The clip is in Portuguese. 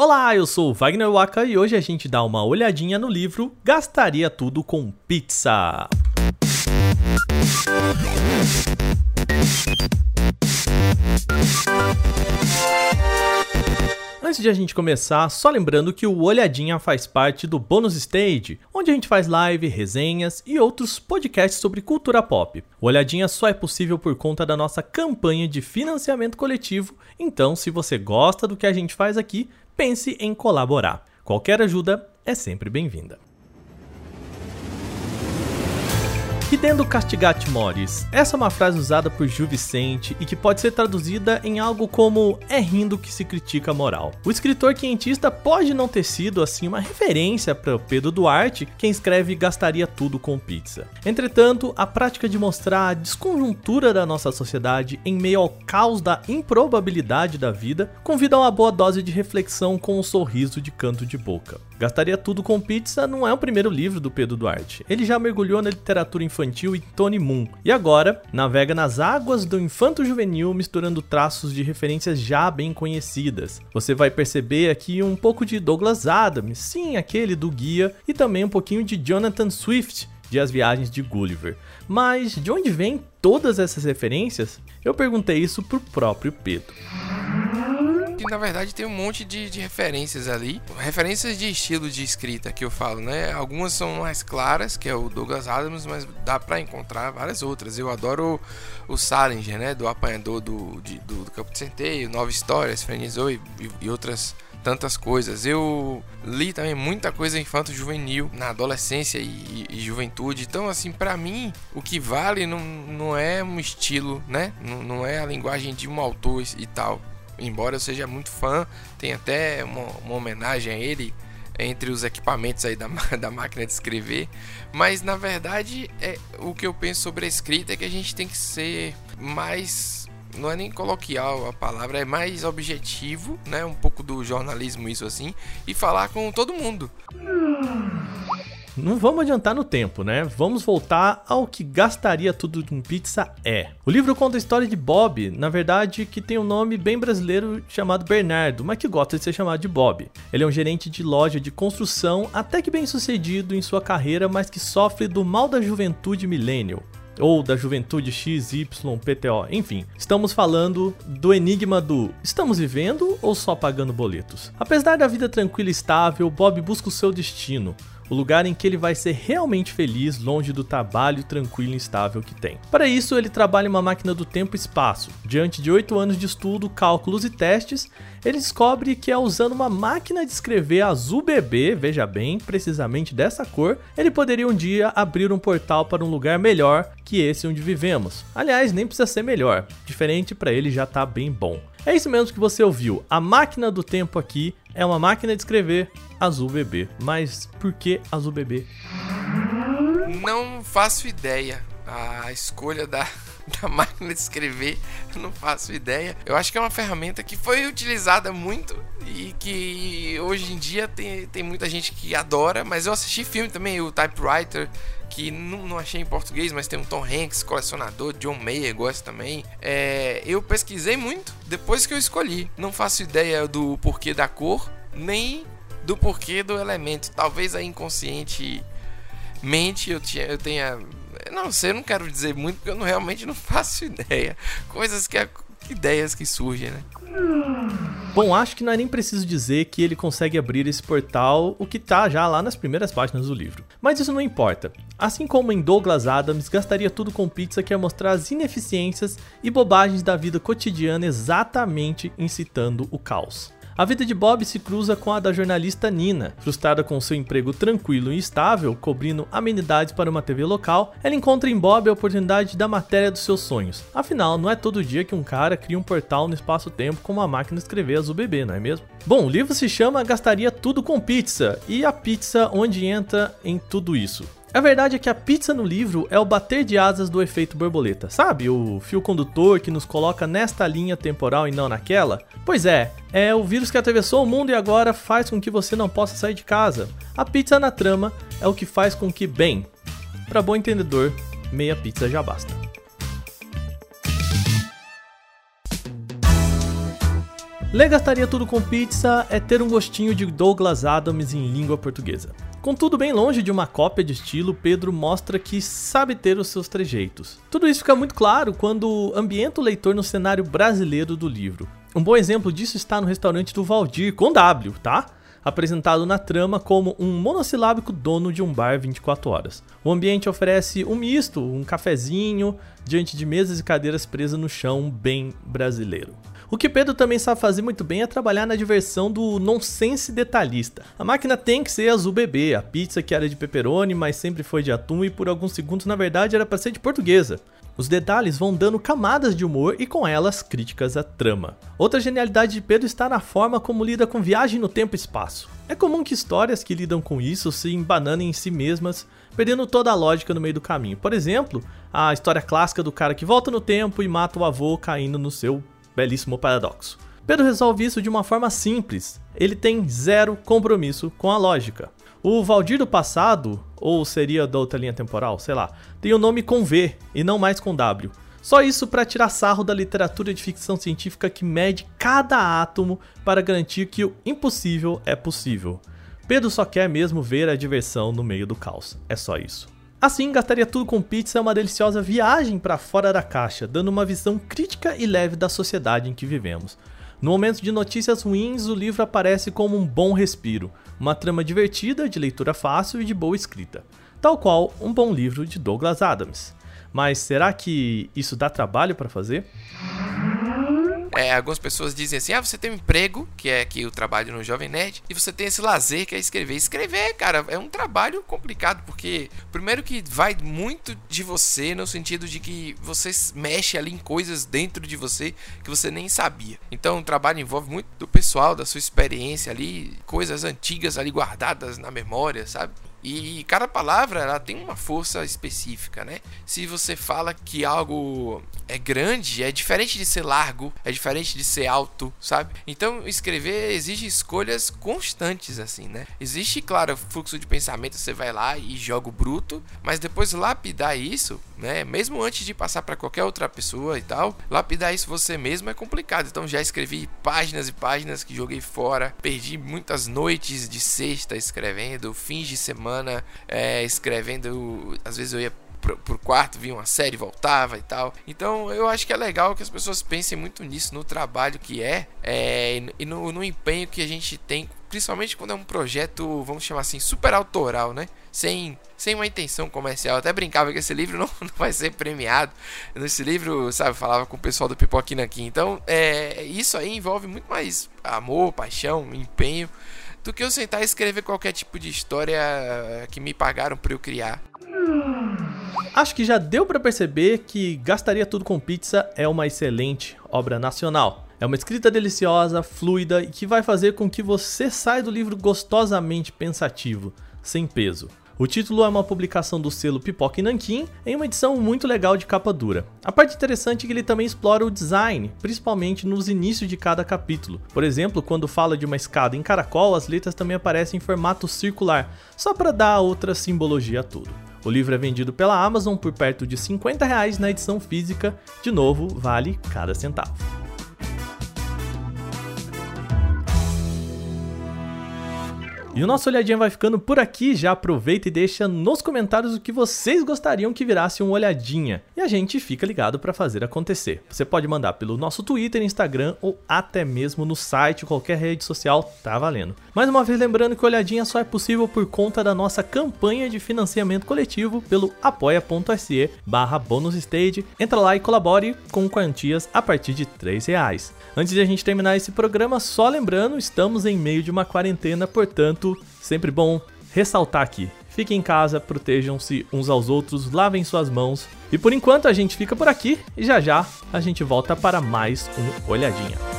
Olá, eu sou o Wagner Waka e hoje a gente dá uma olhadinha no livro Gastaria Tudo com Pizza. Antes de a gente começar, só lembrando que o Olhadinha faz parte do Bônus Stage, onde a gente faz live, resenhas e outros podcasts sobre cultura pop. O Olhadinha só é possível por conta da nossa campanha de financiamento coletivo, então se você gosta do que a gente faz aqui, pense em colaborar. Qualquer ajuda é sempre bem-vinda. Ridendo castigate mores. Essa é uma frase usada por Gil Vicente e que pode ser traduzida em algo como é rindo que se critica a moral. O escritor quentista pode não ter sido assim uma referência para Pedro Duarte, quem escreve gastaria tudo com pizza. Entretanto, a prática de mostrar a desconjuntura da nossa sociedade em meio ao caos da improbabilidade da vida convida a uma boa dose de reflexão com um sorriso de canto de boca. Gastaria tudo com pizza não é o primeiro livro do Pedro Duarte. Ele já mergulhou na literatura infantil e Tony Moon. E agora, navega nas águas do infanto juvenil misturando traços de referências já bem conhecidas. Você vai perceber aqui um pouco de Douglas Adams, sim, aquele do guia, e também um pouquinho de Jonathan Swift, de As Viagens de Gulliver. Mas de onde vêm todas essas referências? Eu perguntei isso pro próprio Pedro que na verdade tem um monte de, de, referências ali. Referências de estilo de escrita que eu falo, né? Algumas são mais claras, que é o Douglas Adams, mas dá para encontrar várias outras. Eu adoro o, o Salinger, né? Do apanhador do, de, do, do, Campo de Centeio, Nova Histórias, Frenizou e, e outras tantas coisas. Eu li também muita coisa infanto juvenil na adolescência e, e juventude. Então, assim, para mim, o que vale não, não é um estilo, né? Não, não é a linguagem de um autor e tal embora eu seja muito fã, tem até uma, uma homenagem a ele entre os equipamentos aí da, da máquina de escrever. Mas na verdade, é, o que eu penso sobre a escrita é que a gente tem que ser mais. Não é nem coloquial a palavra, é mais objetivo, né? Um pouco do jornalismo, isso assim, e falar com todo mundo. Não vamos adiantar no tempo, né? Vamos voltar ao que gastaria tudo com pizza é. O livro conta a história de Bob, na verdade, que tem um nome bem brasileiro chamado Bernardo, mas que gosta de ser chamado de Bob. Ele é um gerente de loja de construção, até que bem sucedido em sua carreira, mas que sofre do mal da juventude millennial ou da juventude XYPTO, enfim, estamos falando do enigma do estamos vivendo ou só pagando boletos? Apesar da vida tranquila e estável, Bob busca o seu destino, o lugar em que ele vai ser realmente feliz longe do trabalho tranquilo e estável que tem. Para isso, ele trabalha em uma máquina do tempo e espaço. Diante de oito anos de estudo, cálculos e testes, ele descobre que é usando uma máquina de escrever azul bebê, veja bem, precisamente dessa cor, ele poderia um dia abrir um portal para um lugar melhor que esse onde vivemos. Aliás, nem precisa ser melhor, diferente para ele já tá bem bom. É isso mesmo que você ouviu. A máquina do tempo aqui é uma máquina de escrever azul bebê. Mas por que azul bebê? Não faço ideia. A escolha da, da máquina de escrever, não faço ideia. Eu acho que é uma ferramenta que foi utilizada muito e que hoje em dia tem, tem muita gente que adora. Mas eu assisti filme também, o Typewriter, que não, não, achei em português, mas tem um Tom Hanks, colecionador, John Mayer gosta também. É, eu pesquisei muito depois que eu escolhi. Não faço ideia do porquê da cor, nem do porquê do elemento. Talvez a inconsciente mente eu, tinha, eu tenha. Não sei, eu não quero dizer muito porque eu não, realmente não faço ideia. Coisas que. Ideias que surgem, né? Bom, acho que não é nem preciso dizer que ele consegue abrir esse portal, o que tá já lá nas primeiras páginas do livro. Mas isso não importa. Assim como em Douglas Adams, gastaria tudo com pizza quer mostrar as ineficiências e bobagens da vida cotidiana exatamente incitando o caos. A vida de Bob se cruza com a da jornalista Nina. Frustrada com seu emprego tranquilo e estável, cobrindo amenidades para uma TV local, ela encontra em Bob a oportunidade da matéria dos seus sonhos. Afinal, não é todo dia que um cara cria um portal no espaço-tempo com uma máquina escrever azul bebê, não é mesmo? Bom, o livro se chama Gastaria Tudo com Pizza, e a pizza onde entra em tudo isso. A verdade é que a pizza no livro é o bater de asas do efeito borboleta, sabe? O fio condutor que nos coloca nesta linha temporal e não naquela? Pois é, é o vírus que atravessou o mundo e agora faz com que você não possa sair de casa. A pizza na trama é o que faz com que, bem, para bom entendedor, meia pizza já basta. Ler Gastaria Tudo com Pizza é ter um gostinho de Douglas Adams em língua portuguesa. Contudo, bem longe de uma cópia de estilo, Pedro mostra que sabe ter os seus trejeitos. Tudo isso fica muito claro quando ambienta o leitor no cenário brasileiro do livro. Um bom exemplo disso está no restaurante do Valdir, com W, tá? apresentado na trama como um monossilábico dono de um bar 24 horas. O ambiente oferece um misto, um cafezinho, diante de mesas e cadeiras presas no chão, bem brasileiro. O que Pedro também sabe fazer muito bem é trabalhar na diversão do nonsense detalhista. A máquina tem que ser azul bebê, a pizza que era de pepperoni, mas sempre foi de atum e por alguns segundos na verdade era para ser de portuguesa. Os detalhes vão dando camadas de humor e com elas críticas à trama. Outra genialidade de Pedro está na forma como lida com viagem no tempo e espaço. É comum que histórias que lidam com isso se embananem em si mesmas, perdendo toda a lógica no meio do caminho. Por exemplo, a história clássica do cara que volta no tempo e mata o avô caindo no seu belíssimo paradoxo. Pedro resolve isso de uma forma simples. Ele tem zero compromisso com a lógica. O Valdir do passado, ou seria da outra linha temporal, sei lá, tem o nome com V e não mais com W. Só isso para tirar sarro da literatura de ficção científica que mede cada átomo para garantir que o impossível é possível. Pedro só quer mesmo ver a diversão no meio do caos. É só isso. Assim, gastaria tudo com pizza é uma deliciosa viagem para fora da caixa, dando uma visão crítica e leve da sociedade em que vivemos. No momento de notícias ruins, o livro aparece como um bom respiro, uma trama divertida, de leitura fácil e de boa escrita, tal qual um bom livro de Douglas Adams. Mas será que isso dá trabalho para fazer? É, algumas pessoas dizem assim: ah, você tem um emprego, que é aqui o trabalho no Jovem Nerd, e você tem esse lazer que é escrever. Escrever, cara, é um trabalho complicado, porque primeiro que vai muito de você, no sentido de que você mexe ali em coisas dentro de você que você nem sabia. Então o trabalho envolve muito do pessoal, da sua experiência ali, coisas antigas ali guardadas na memória, sabe? E cada palavra ela tem uma força específica, né? Se você fala que algo é grande, é diferente de ser largo, é diferente de ser alto, sabe? Então escrever exige escolhas constantes, assim, né? Existe, claro, fluxo de pensamento, você vai lá e joga o bruto, mas depois lapidar isso, né? Mesmo antes de passar para qualquer outra pessoa e tal, lapidar isso você mesmo é complicado. Então já escrevi páginas e páginas que joguei fora, perdi muitas noites de sexta escrevendo, fins de semana é, escrevendo. Às vezes eu ia pro, pro quarto, via uma série, voltava e tal. Então eu acho que é legal que as pessoas pensem muito nisso, no trabalho que é, é e no, no empenho que a gente tem, principalmente quando é um projeto, vamos chamar assim, super autoral, né? Sem, sem uma intenção comercial. Eu até brincava que esse livro não, não vai ser premiado. Nesse livro, sabe, falava com o pessoal do Pipoquina aqui. Então, é, isso aí envolve muito mais amor, paixão, empenho do que eu sentar e escrever qualquer tipo de história que me pagaram para eu criar. Acho que já deu para perceber que Gastaria Tudo com Pizza é uma excelente obra nacional. É uma escrita deliciosa, fluida e que vai fazer com que você saia do livro gostosamente pensativo, sem peso. O título é uma publicação do selo Pipoca e Nankin em uma edição muito legal de capa dura. A parte interessante é que ele também explora o design, principalmente nos inícios de cada capítulo. Por exemplo, quando fala de uma escada em caracol, as letras também aparecem em formato circular, só para dar outra simbologia a tudo. O livro é vendido pela Amazon por perto de 50 reais na edição física, de novo, vale cada centavo. E o nosso olhadinha vai ficando por aqui. Já aproveita e deixa nos comentários o que vocês gostariam que virasse um olhadinha. E a gente fica ligado para fazer acontecer. Você pode mandar pelo nosso Twitter, Instagram ou até mesmo no site, qualquer rede social, tá valendo. Mais uma vez lembrando que olhadinha só é possível por conta da nossa campanha de financiamento coletivo pelo apoia.se barra bonusstage. Entra lá e colabore com quantias a partir de 3 reais. Antes de a gente terminar esse programa, só lembrando, estamos em meio de uma quarentena, portanto sempre bom ressaltar aqui. Fiquem em casa, protejam-se uns aos outros, lavem suas mãos. E por enquanto a gente fica por aqui e já já a gente volta para mais um Olhadinha.